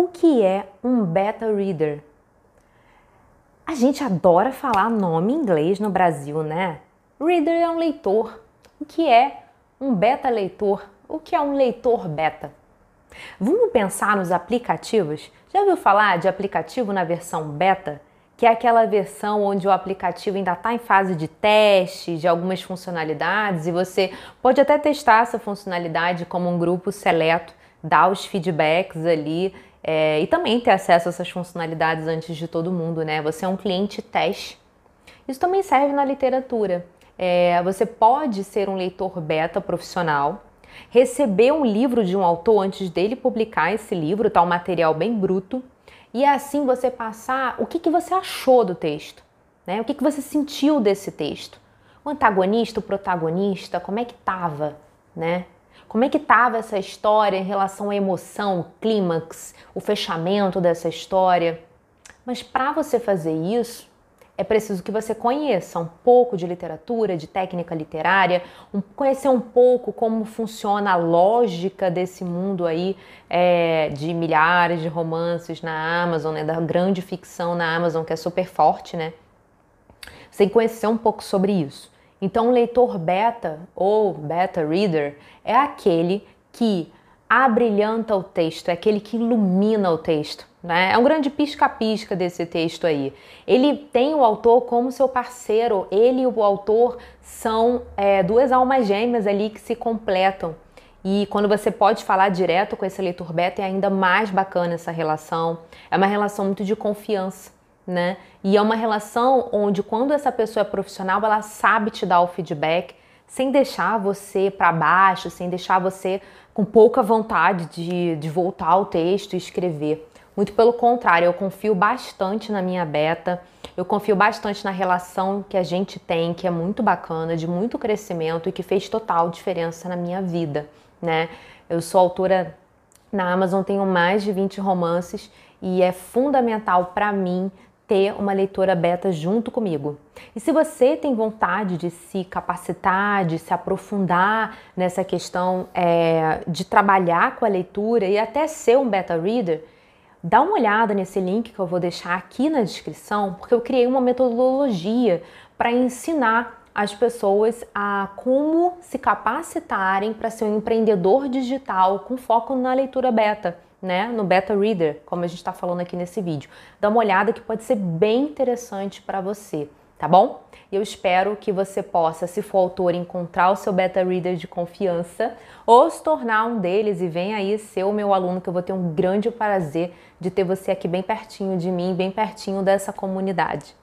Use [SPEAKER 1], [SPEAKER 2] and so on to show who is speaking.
[SPEAKER 1] O que é um beta reader? A gente adora falar nome em inglês no Brasil, né? Reader é um leitor. O que é um beta leitor? O que é um leitor beta? Vamos pensar nos aplicativos? Já ouviu falar de aplicativo na versão beta? Que é aquela versão onde o aplicativo ainda está em fase de teste de algumas funcionalidades e você pode até testar essa funcionalidade como um grupo seleto, dar os feedbacks ali é, e também ter acesso a essas funcionalidades antes de todo mundo, né? Você é um cliente teste. Isso também serve na literatura. É, você pode ser um leitor beta profissional, receber um livro de um autor antes dele publicar esse livro, tá um material bem bruto, e assim você passar o que, que você achou do texto, né? O que, que você sentiu desse texto. O antagonista, o protagonista, como é que tava, né? Como é que estava essa história em relação à emoção, o clímax, o fechamento dessa história? Mas para você fazer isso, é preciso que você conheça um pouco de literatura, de técnica literária, um, conhecer um pouco como funciona a lógica desse mundo aí é, de milhares de romances na Amazon, né, da grande ficção na Amazon que é super forte, né? Você tem que conhecer um pouco sobre isso. Então, o leitor beta ou beta reader é aquele que abrilhanta o texto, é aquele que ilumina o texto. Né? É um grande pisca-pisca desse texto aí. Ele tem o autor como seu parceiro, ele e o autor são é, duas almas gêmeas ali que se completam. E quando você pode falar direto com esse leitor beta, é ainda mais bacana essa relação. É uma relação muito de confiança né? E é uma relação onde quando essa pessoa é profissional, ela sabe te dar o feedback sem deixar você para baixo, sem deixar você com pouca vontade de, de voltar ao texto e escrever. Muito pelo contrário, eu confio bastante na minha beta, eu confio bastante na relação que a gente tem, que é muito bacana, de muito crescimento e que fez total diferença na minha vida, né? Eu sou autora na Amazon, tenho mais de 20 romances e é fundamental para mim ter uma leitora beta junto comigo. E se você tem vontade de se capacitar, de se aprofundar nessa questão é, de trabalhar com a leitura e até ser um beta reader, dá uma olhada nesse link que eu vou deixar aqui na descrição, porque eu criei uma metodologia para ensinar as pessoas a como se capacitarem para ser um empreendedor digital com foco na leitura beta né, no Beta Reader, como a gente está falando aqui nesse vídeo. Dá uma olhada que pode ser bem interessante para você, tá bom? Eu espero que você possa, se for autor, encontrar o seu Beta Reader de confiança ou se tornar um deles e venha aí ser o meu aluno, que eu vou ter um grande prazer de ter você aqui bem pertinho de mim, bem pertinho dessa comunidade.